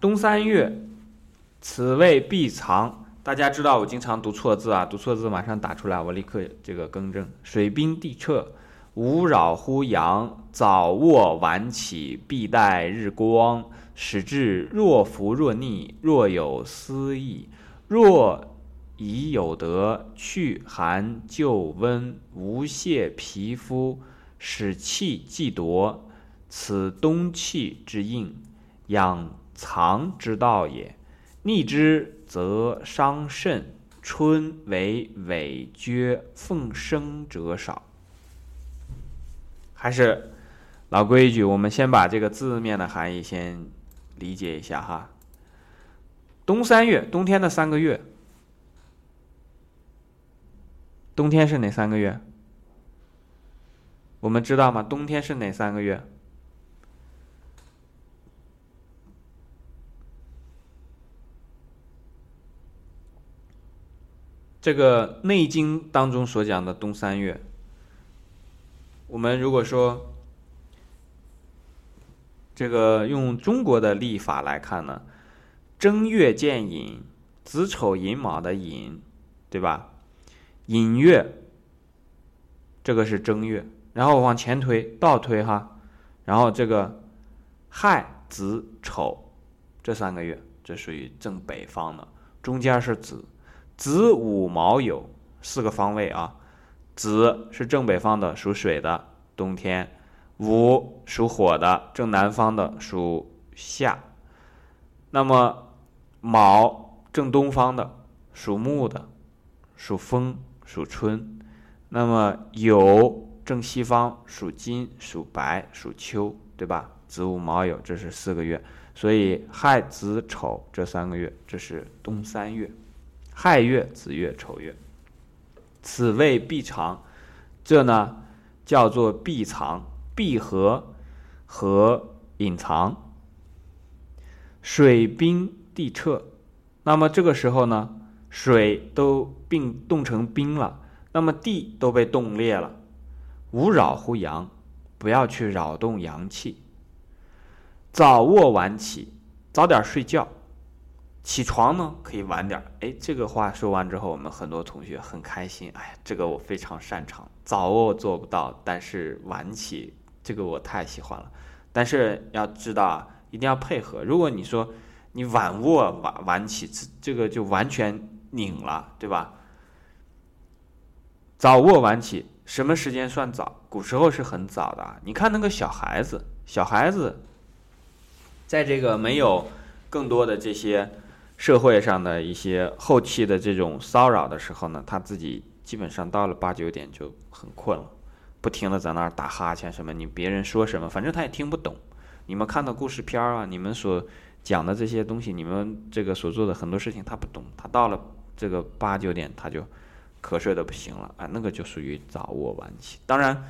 冬三月，此谓必藏。大家知道我经常读错字啊，读错字马上打出来，我立刻这个更正。水冰地彻，无扰乎阳。早卧晚起，必待日光。使至若伏若逆，若有思意，若已有得，去寒就温，无泄皮肤，使气既夺。此冬气之应，养藏之道也。逆之则伤肾。春为尾厥，奉生者少。还是老规矩，我们先把这个字面的含义先理解一下哈。冬三月，冬天的三个月。冬天是哪三个月？我们知道吗？冬天是哪三个月？这个《内经》当中所讲的冬三月，我们如果说这个用中国的历法来看呢，正月见寅，子丑寅卯的寅，对吧？寅月，这个是正月，然后往前推，倒推哈，然后这个亥子丑这三个月，这属于正北方的，中间是子。子午卯酉四个方位啊，子是正北方的，属水的，冬天；午属火的，正南方的，属夏；那么卯正东方的，属木的，属风，属春；那么酉正西方，属金，属白，属秋，对吧？子午卯酉这是四个月，所以亥子丑这三个月，这是冬三月。亥月、子月、丑月，此谓闭藏。这呢叫做闭藏、闭合和隐藏。水冰地彻，那么这个时候呢，水都并冻成冰了，那么地都被冻裂了。无扰乎阳，不要去扰动阳气。早卧晚起，早点睡觉。起床呢可以晚点，哎，这个话说完之后，我们很多同学很开心。哎，这个我非常擅长。早卧做不到，但是晚起这个我太喜欢了。但是要知道啊，一定要配合。如果你说你晚卧晚晚起，这这个就完全拧了，对吧？早卧晚起，什么时间算早？古时候是很早的。你看那个小孩子，小孩子在这个没有更多的这些。社会上的一些后期的这种骚扰的时候呢，他自己基本上到了八九点就很困了，不停的在那儿打哈欠什么，你别人说什么，反正他也听不懂。你们看的故事片啊，你们所讲的这些东西，你们这个所做的很多事情他不懂，他到了这个八九点他就瞌睡的不行了，啊，那个就属于早卧晚起。当然，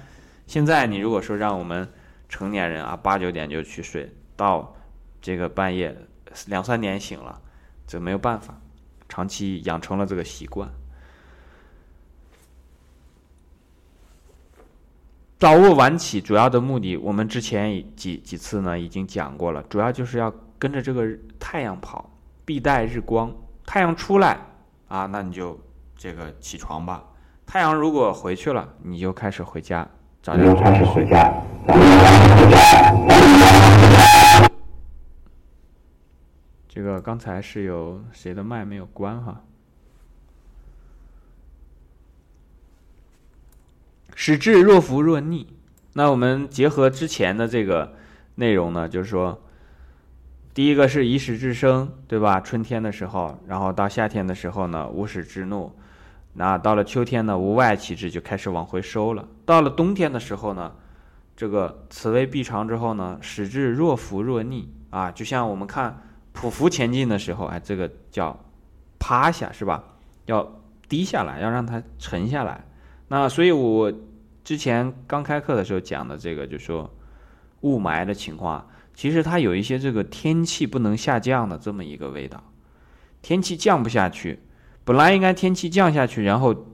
现在你如果说让我们成年人啊八九点就去睡，到这个半夜两三点醒了。这没有办法，长期养成了这个习惯。早卧晚起主要的目的，我们之前几几次呢已经讲过了，主要就是要跟着这个太阳跑，必带日光。太阳出来啊，那你就这个起床吧。太阳如果回去了，你就开始回家，早点开始回家。这个刚才是有谁的麦没有关哈？使至若伏若逆，那我们结合之前的这个内容呢，就是说，第一个是以始至生，对吧？春天的时候，然后到夏天的时候呢，无始至怒，那到了秋天呢，无外其志就开始往回收了。到了冬天的时候呢，这个此谓必长之后呢，使至若伏若逆啊，就像我们看。匍匐前进的时候，哎，这个叫趴下，是吧？要低下来，要让它沉下来。那所以，我之前刚开课的时候讲的这个，就说雾霾的情况，其实它有一些这个天气不能下降的这么一个味道。天气降不下去，本来应该天气降下去，然后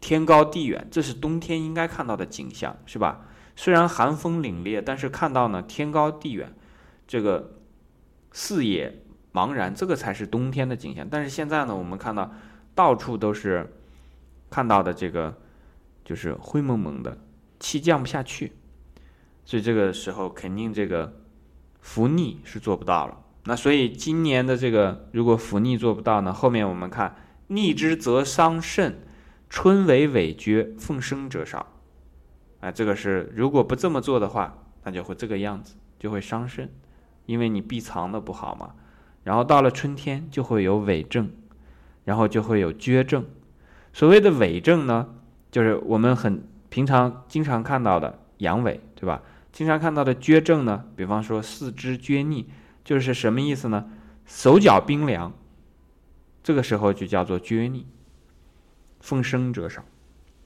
天高地远，这是冬天应该看到的景象，是吧？虽然寒风凛冽，但是看到呢天高地远，这个视野。茫然，这个才是冬天的景象。但是现在呢，我们看到到处都是看到的这个就是灰蒙蒙的，气降不下去，所以这个时候肯定这个伏逆是做不到了。那所以今年的这个如果伏逆做不到呢，后面我们看逆之则伤肾，春为尾绝，奉生者少。哎，这个是如果不这么做的话，那就会这个样子，就会伤肾，因为你闭藏的不好嘛。然后到了春天就会有痿症，然后就会有厥症。所谓的痿症呢，就是我们很平常经常看到的阳痿，对吧？经常看到的厥症呢，比方说四肢厥逆。就是什么意思呢？手脚冰凉，这个时候就叫做厥逆。风生者少，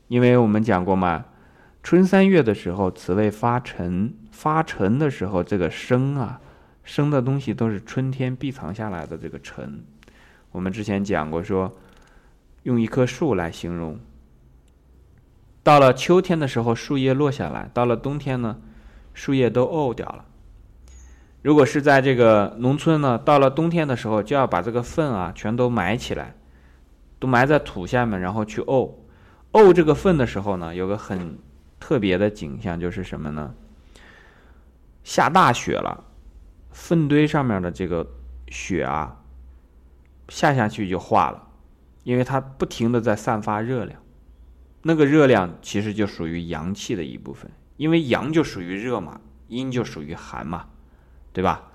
因为我们讲过嘛，春三月的时候，此谓发陈，发陈的时候，这个生啊，生的东西都是春天闭藏下来的这个尘。我们之前讲过，说用一棵树来形容，到了秋天的时候，树叶落下来；到了冬天呢，树叶都沤掉了。如果是在这个农村呢，到了冬天的时候，就要把这个粪啊全都埋起来，都埋在土下面，然后去沤。沤这个粪的时候呢，有个很特别的景象，就是什么呢？下大雪了，粪堆上面的这个雪啊，下下去就化了，因为它不停的在散发热量，那个热量其实就属于阳气的一部分，因为阳就属于热嘛，阴就属于寒嘛。对吧？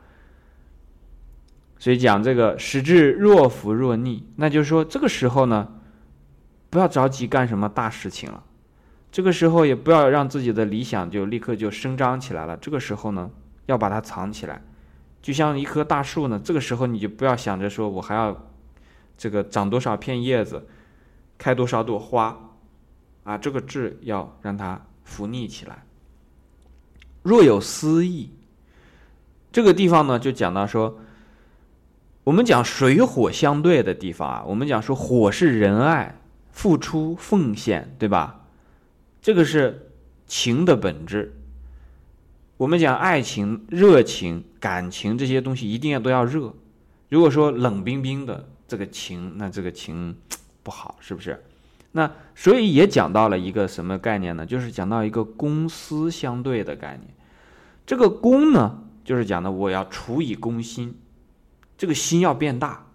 所以讲这个使至若浮若逆，那就是说这个时候呢，不要着急干什么大事情了。这个时候也不要让自己的理想就立刻就生长起来了。这个时候呢，要把它藏起来，就像一棵大树呢。这个时候你就不要想着说我还要这个长多少片叶子，开多少朵花啊。这个志要让它浮逆起来。若有私意。这个地方呢，就讲到说，我们讲水火相对的地方啊，我们讲说火是仁爱、付出、奉献，对吧？这个是情的本质。我们讲爱情、热情、感情这些东西，一定要都要热。如果说冷冰冰的这个情，那这个情不好，是不是？那所以也讲到了一个什么概念呢？就是讲到一个公私相对的概念。这个公呢？就是讲的，我要除以公心，这个心要变大。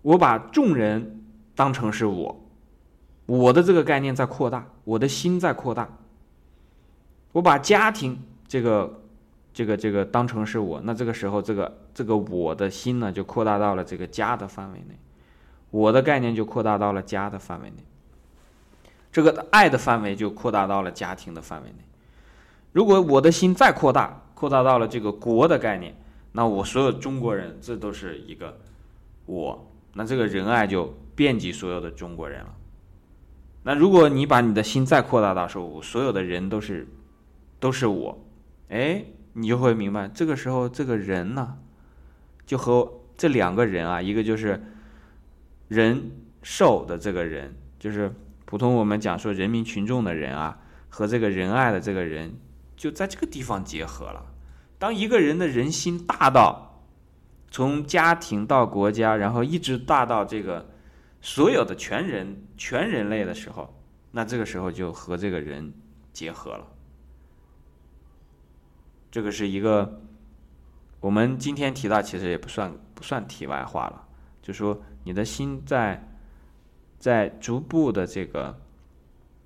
我把众人当成是我，我的这个概念在扩大，我的心在扩大。我把家庭这个、这个、这个当成是我，那这个时候，这个、这个我的心呢，就扩大到了这个家的范围内，我的概念就扩大到了家的范围内，这个爱的范围就扩大到了家庭的范围内。如果我的心再扩大，扩大到了这个国的概念，那我所有中国人，这都是一个我，那这个仁爱就遍及所有的中国人了。那如果你把你的心再扩大到说，我所有的人都是都是我，哎，你就会明白，这个时候这个人呢，就和这两个人啊，一个就是人寿的这个人，就是普通我们讲说人民群众的人啊，和这个仁爱的这个人。就在这个地方结合了。当一个人的人心大到从家庭到国家，然后一直大到这个所有的全人全人类的时候，那这个时候就和这个人结合了。这个是一个我们今天提到，其实也不算不算题外话了。就说你的心在在逐步的这个。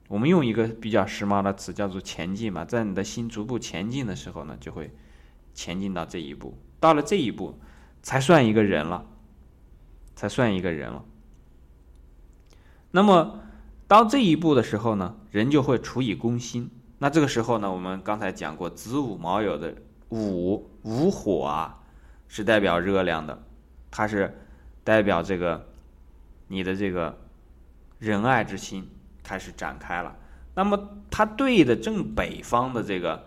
我们用一个比较时髦的词叫做前进嘛，在你的心逐步前进的时候呢，就会前进到这一步。到了这一步，才算一个人了，才算一个人了。那么到这一步的时候呢，人就会处以攻心。那这个时候呢，我们刚才讲过子午卯酉的午午火啊，是代表热量的，它是代表这个你的这个仁爱之心。开始展开了，那么它对的正北方的这个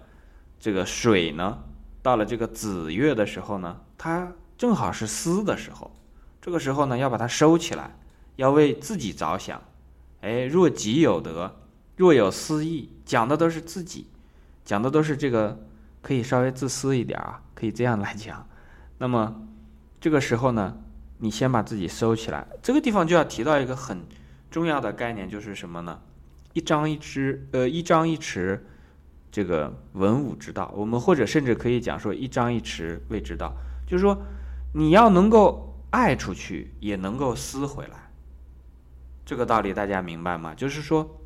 这个水呢，到了这个子月的时候呢，它正好是思的时候，这个时候呢要把它收起来，要为自己着想。哎，若己有德，若有私意，讲的都是自己，讲的都是这个，可以稍微自私一点啊，可以这样来讲。那么这个时候呢，你先把自己收起来。这个地方就要提到一个很重要的概念，就是什么呢？一张一弛，呃，一张一弛，这个文武之道。我们或者甚至可以讲说，一张一弛谓之道，就是说你要能够爱出去，也能够撕回来。这个道理大家明白吗？就是说，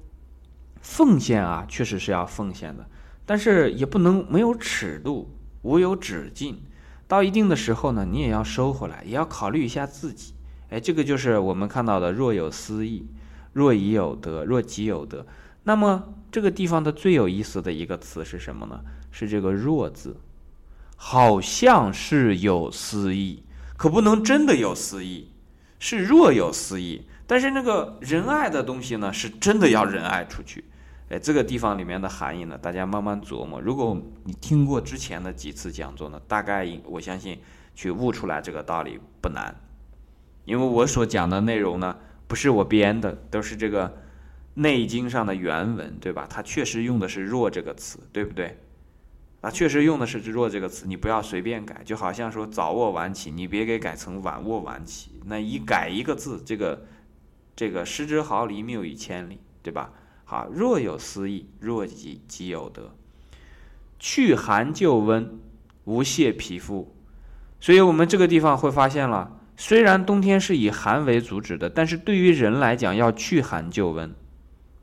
奉献啊，确实是要奉献的，但是也不能没有尺度，无有止境。到一定的时候呢，你也要收回来，也要考虑一下自己。哎，这个就是我们看到的“若有思义，若已有得，若己有得”。那么这个地方的最有意思的一个词是什么呢？是这个“若”字，好像是有思义，可不能真的有思义，是若有思义。但是那个仁爱的东西呢，是真的要仁爱出去。哎，这个地方里面的含义呢，大家慢慢琢磨。如果你听过之前的几次讲座呢，大概我相信去悟出来这个道理不难。因为我所讲的内容呢，不是我编的，都是这个《内经》上的原文，对吧？它确实用的是“弱”这个词，对不对？啊，确实用的是“弱”这个词，你不要随便改。就好像说“早卧晚起”，你别给改成“晚卧晚起”。那一改一个字，这个这个失之毫厘，谬以千里，对吧？啊，若有思意，若己即有得。去寒就温，无泄皮肤。所以，我们这个地方会发现了，虽然冬天是以寒为主旨的，但是对于人来讲，要去寒就温，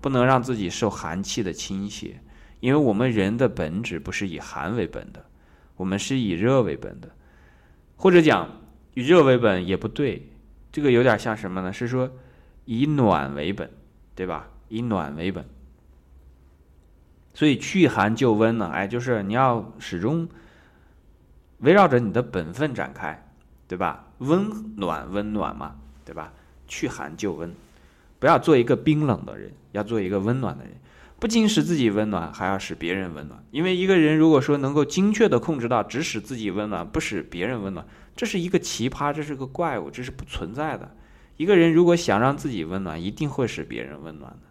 不能让自己受寒气的侵袭。因为我们人的本质不是以寒为本的，我们是以热为本的，或者讲以热为本也不对，这个有点像什么呢？是说以暖为本，对吧？以暖为本，所以去寒就温呢，哎，就是你要始终围绕着你的本分展开，对吧？温暖温暖嘛，对吧？去寒就温，不要做一个冰冷的人，要做一个温暖的人。不仅使自己温暖，还要使别人温暖。因为一个人如果说能够精确的控制到只使自己温暖，不使别人温暖，这是一个奇葩，这是个怪物，这是不存在的。一个人如果想让自己温暖，一定会使别人温暖的。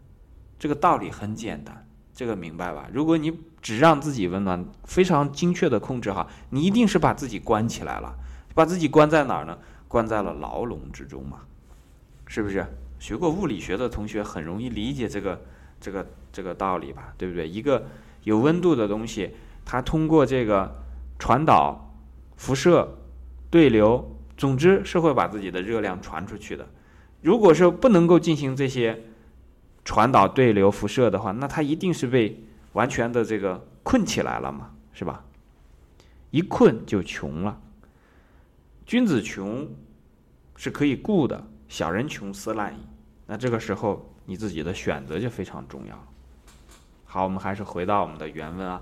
这个道理很简单，这个明白吧？如果你只让自己温暖，非常精确的控制好，你一定是把自己关起来了，把自己关在哪儿呢？关在了牢笼之中嘛，是不是？学过物理学的同学很容易理解这个这个这个道理吧？对不对？一个有温度的东西，它通过这个传导、辐射、对流，总之是会把自己的热量传出去的。如果是不能够进行这些。传导对流辐射的话，那它一定是被完全的这个困起来了嘛，是吧？一困就穷了。君子穷是可以固的，小人穷斯滥矣。那这个时候你自己的选择就非常重要。好，我们还是回到我们的原文啊。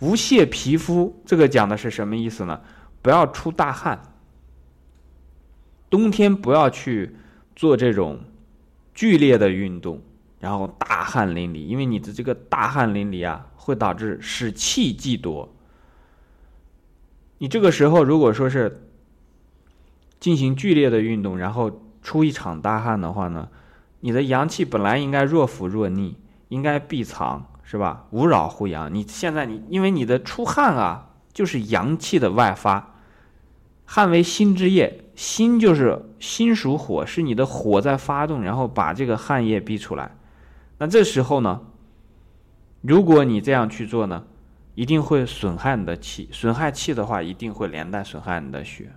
无泄皮肤，这个讲的是什么意思呢？不要出大汗。冬天不要去做这种剧烈的运动。然后大汗淋漓，因为你的这个大汗淋漓啊，会导致使气既多。你这个时候如果说是进行剧烈的运动，然后出一场大汗的话呢，你的阳气本来应该若浮若逆，应该闭藏，是吧？无扰乎阳。你现在你因为你的出汗啊，就是阳气的外发，汗为心之液，心就是心属火，是你的火在发动，然后把这个汗液逼出来。那这时候呢，如果你这样去做呢，一定会损害你的气，损害气的话，一定会连带损害你的血。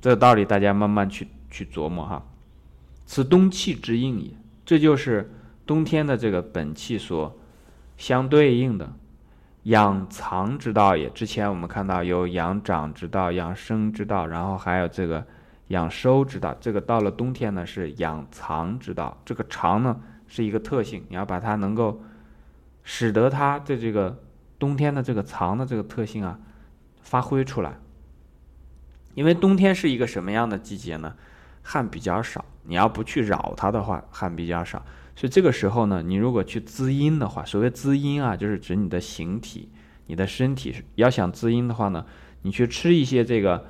这个道理大家慢慢去去琢磨哈。此冬气之应也，这就是冬天的这个本气所相对应的养藏之道也。之前我们看到有养长之道、养生之道，然后还有这个养收之道。这个到了冬天呢，是养藏之道。这个藏呢。是一个特性，你要把它能够使得它的这个冬天的这个藏的这个特性啊发挥出来。因为冬天是一个什么样的季节呢？汗比较少，你要不去扰它的话，汗比较少。所以这个时候呢，你如果去滋阴的话，所谓滋阴啊，就是指你的形体、你的身体要想滋阴的话呢，你去吃一些这个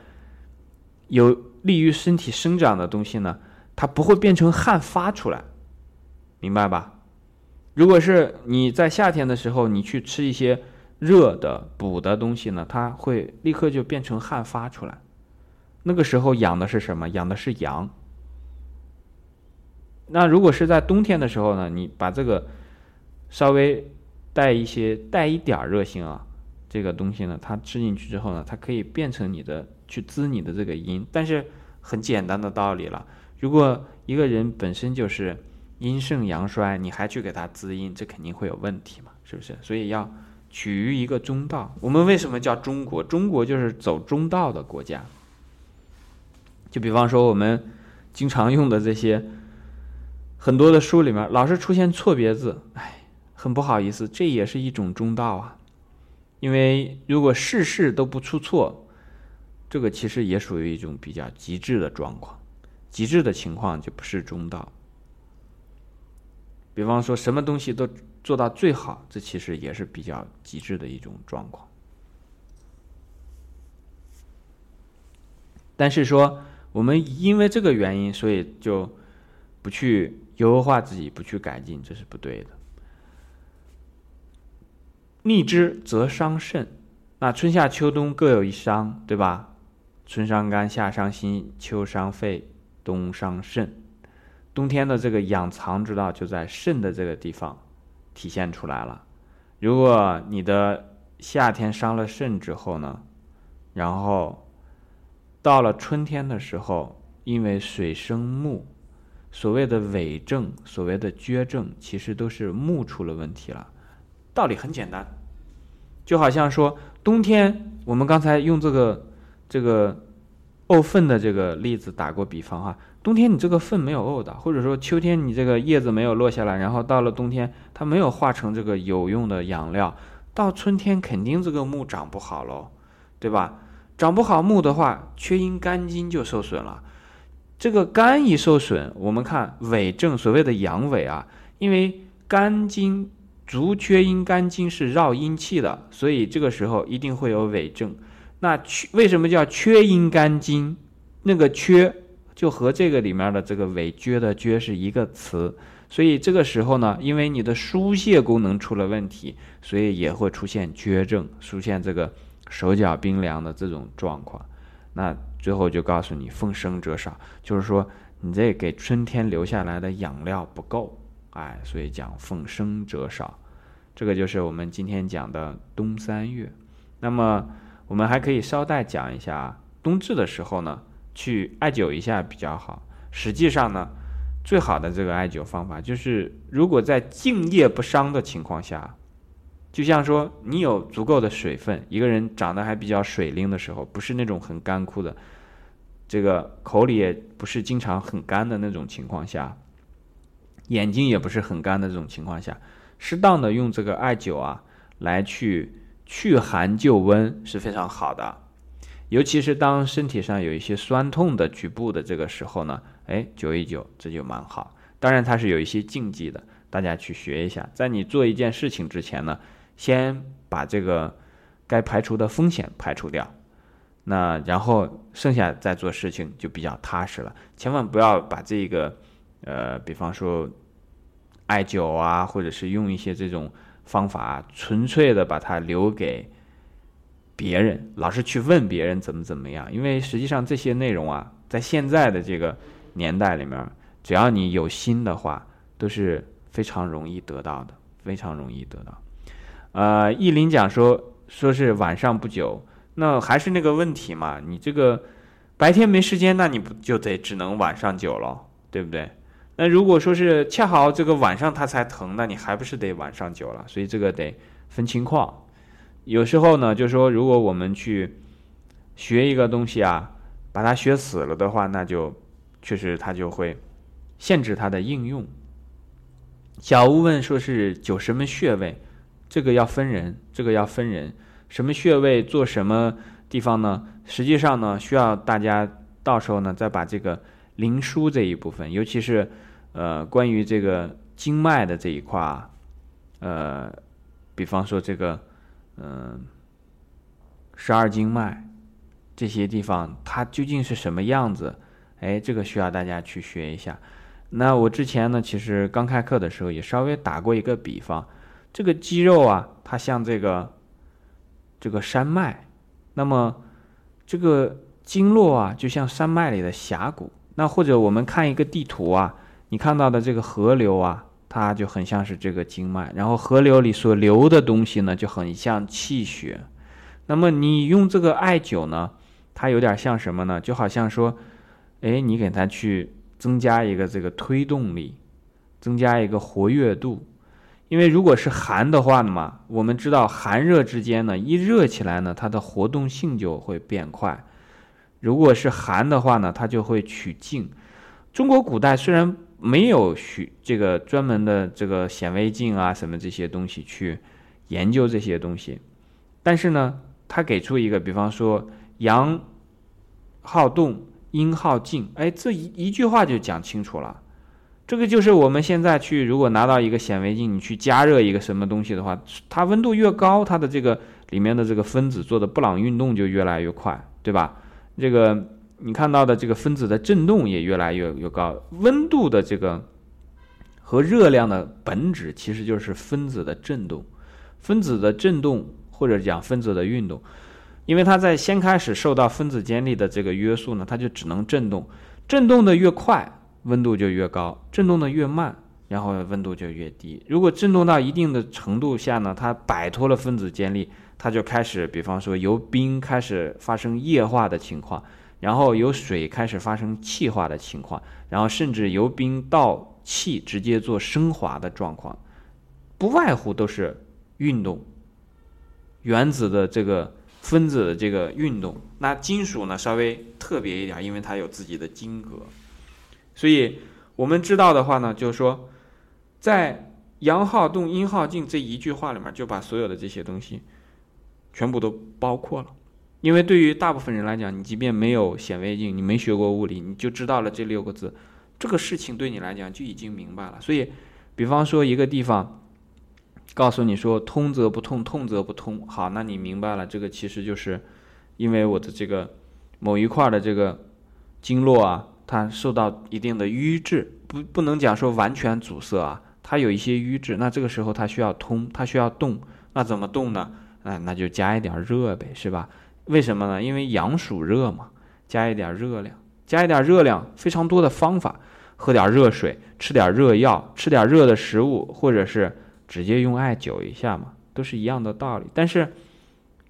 有利于身体生长的东西呢，它不会变成汗发出来。明白吧？如果是你在夏天的时候，你去吃一些热的补的东西呢，它会立刻就变成汗发出来。那个时候养的是什么？养的是阳。那如果是在冬天的时候呢？你把这个稍微带一些带一点儿热性啊，这个东西呢，它吃进去之后呢，它可以变成你的去滋你的这个阴。但是很简单的道理了，如果一个人本身就是阴盛阳衰，你还去给他滋阴，这肯定会有问题嘛，是不是？所以要取于一个中道。我们为什么叫中国？中国就是走中道的国家。就比方说我们经常用的这些。很多的书里面老是出现错别字，哎，很不好意思，这也是一种中道啊。因为如果事事都不出错，这个其实也属于一种比较极致的状况。极致的情况就不是中道。比方说什么东西都做到最好，这其实也是比较极致的一种状况。但是说我们因为这个原因，所以就不去。优化自己不去改进，这是不对的。逆之则伤肾，那春夏秋冬各有一伤，对吧？春伤肝，夏伤心，秋伤肺，冬伤肾。冬天的这个养藏之道就在肾的这个地方体现出来了。如果你的夏天伤了肾之后呢，然后到了春天的时候，因为水生木。所谓的痿症，所谓的厥症，其实都是木出了问题了。道理很简单，就好像说冬天，我们刚才用这个这个沤粪的这个例子打过比方哈。冬天你这个粪没有沤的，或者说秋天你这个叶子没有落下来，然后到了冬天它没有化成这个有用的养料，到春天肯定这个木长不好喽，对吧？长不好木的话，缺阴肝经就受损了。这个肝一受损，我们看痿症，所谓的阳痿啊，因为肝经足缺阴，肝经是绕阴气的，所以这个时候一定会有痿症。那缺为什么叫缺阴肝经？那个缺就和这个里面的这个痿厥的厥是一个词，所以这个时候呢，因为你的疏泄功能出了问题，所以也会出现厥症，出现这个手脚冰凉的这种状况。那最后就告诉你，奉生者少，就是说你这给春天留下来的养料不够，哎，所以讲奉生者少。这个就是我们今天讲的冬三月。那么我们还可以捎带讲一下，冬至的时候呢，去艾灸一下比较好。实际上呢，最好的这个艾灸方法就是，如果在静夜不伤的情况下。就像说，你有足够的水分，一个人长得还比较水灵的时候，不是那种很干枯的，这个口里也不是经常很干的那种情况下，眼睛也不是很干的这种情况下，适当的用这个艾灸啊，来去去寒救温是非常好的。尤其是当身体上有一些酸痛的局部的这个时候呢，哎，灸一灸，这就蛮好。当然它是有一些禁忌的，大家去学一下。在你做一件事情之前呢。先把这个该排除的风险排除掉，那然后剩下再做事情就比较踏实了。千万不要把这个，呃，比方说艾灸啊，或者是用一些这种方法，纯粹的把它留给别人，老是去问别人怎么怎么样。因为实际上这些内容啊，在现在的这个年代里面，只要你有心的话，都是非常容易得到的，非常容易得到。呃，意林讲说说是晚上不久，那还是那个问题嘛？你这个白天没时间，那你不就得只能晚上灸了，对不对？那如果说是恰好这个晚上它才疼，那你还不是得晚上灸了？所以这个得分情况。有时候呢，就说如果我们去学一个东西啊，把它学死了的话，那就确实它就会限制它的应用。小吴问说是灸什么穴位？这个要分人，这个要分人，什么穴位做什么地方呢？实际上呢，需要大家到时候呢，再把这个灵枢这一部分，尤其是呃关于这个经脉的这一块啊，呃，比方说这个嗯十二经脉这些地方，它究竟是什么样子？哎，这个需要大家去学一下。那我之前呢，其实刚开课的时候也稍微打过一个比方。这个肌肉啊，它像这个这个山脉，那么这个经络啊，就像山脉里的峡谷。那或者我们看一个地图啊，你看到的这个河流啊，它就很像是这个经脉。然后河流里所流的东西呢，就很像气血。那么你用这个艾灸呢，它有点像什么呢？就好像说，哎，你给它去增加一个这个推动力，增加一个活跃度。因为如果是寒的话呢嘛，我们知道寒热之间呢，一热起来呢，它的活动性就会变快。如果是寒的话呢，它就会取静。中国古代虽然没有许这个专门的这个显微镜啊什么这些东西去研究这些东西，但是呢，他给出一个，比方说阳好动，阴好静，哎，这一一句话就讲清楚了。这个就是我们现在去，如果拿到一个显微镜，你去加热一个什么东西的话，它温度越高，它的这个里面的这个分子做的布朗运动就越来越快，对吧？这个你看到的这个分子的振动也越来越越高。温度的这个和热量的本质其实就是分子的振动，分子的振动或者讲分子的运动，因为它在先开始受到分子间力的这个约束呢，它就只能振动，振动的越快。温度就越高，振动的越慢，然后温度就越低。如果振动到一定的程度下呢，它摆脱了分子间力，它就开始，比方说由冰开始发生液化的情况，然后由水开始发生气化的情况，然后甚至由冰到气直接做升华的状况，不外乎都是运动，原子的这个分子的这个运动。那金属呢，稍微特别一点，因为它有自己的晶格。所以，我们知道的话呢，就是说，在阳好动，阴好静这一句话里面，就把所有的这些东西全部都包括了。因为对于大部分人来讲，你即便没有显微镜，你没学过物理，你就知道了这六个字，这个事情对你来讲就已经明白了。所以，比方说一个地方告诉你说“通则不痛，痛则不通”，好，那你明白了，这个其实就是因为我的这个某一块的这个经络啊。它受到一定的瘀滞，不不能讲说完全阻塞啊，它有一些瘀滞，那这个时候它需要通，它需要动，那怎么动呢？哎，那就加一点热呗，是吧？为什么呢？因为阳暑热嘛，加一点热量，加一点热量，非常多的方法，喝点热水，吃点热药，吃点热的食物，或者是直接用艾灸一下嘛，都是一样的道理，但是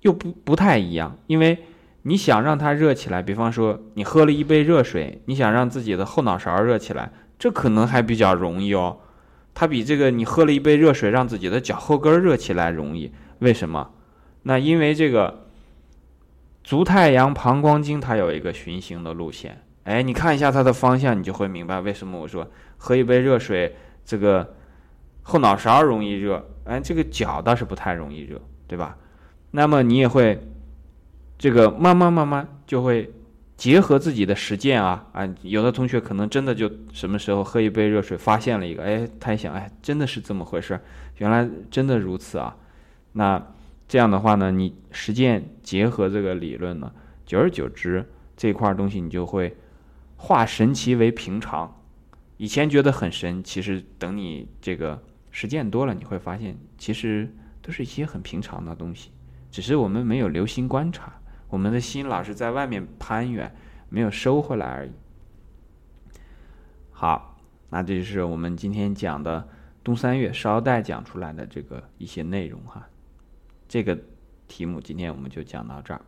又不不太一样，因为。你想让它热起来，比方说你喝了一杯热水，你想让自己的后脑勺热起来，这可能还比较容易哦。它比这个你喝了一杯热水让自己的脚后跟热起来容易。为什么？那因为这个足太阳膀胱经它有一个循行的路线。哎，你看一下它的方向，你就会明白为什么我说喝一杯热水，这个后脑勺容易热，哎，这个脚倒是不太容易热，对吧？那么你也会。这个慢慢慢慢就会结合自己的实践啊啊，有的同学可能真的就什么时候喝一杯热水发现了一个，哎，他一想，哎，真的是这么回事，原来真的如此啊。那这样的话呢，你实践结合这个理论呢，久而久之这块东西你就会化神奇为平常。以前觉得很神，其实等你这个实践多了，你会发现其实都是一些很平常的东西，只是我们没有留心观察。我们的心老是在外面攀援，没有收回来而已。好，那这就是我们今天讲的冬三月捎带讲出来的这个一些内容哈。这个题目今天我们就讲到这儿。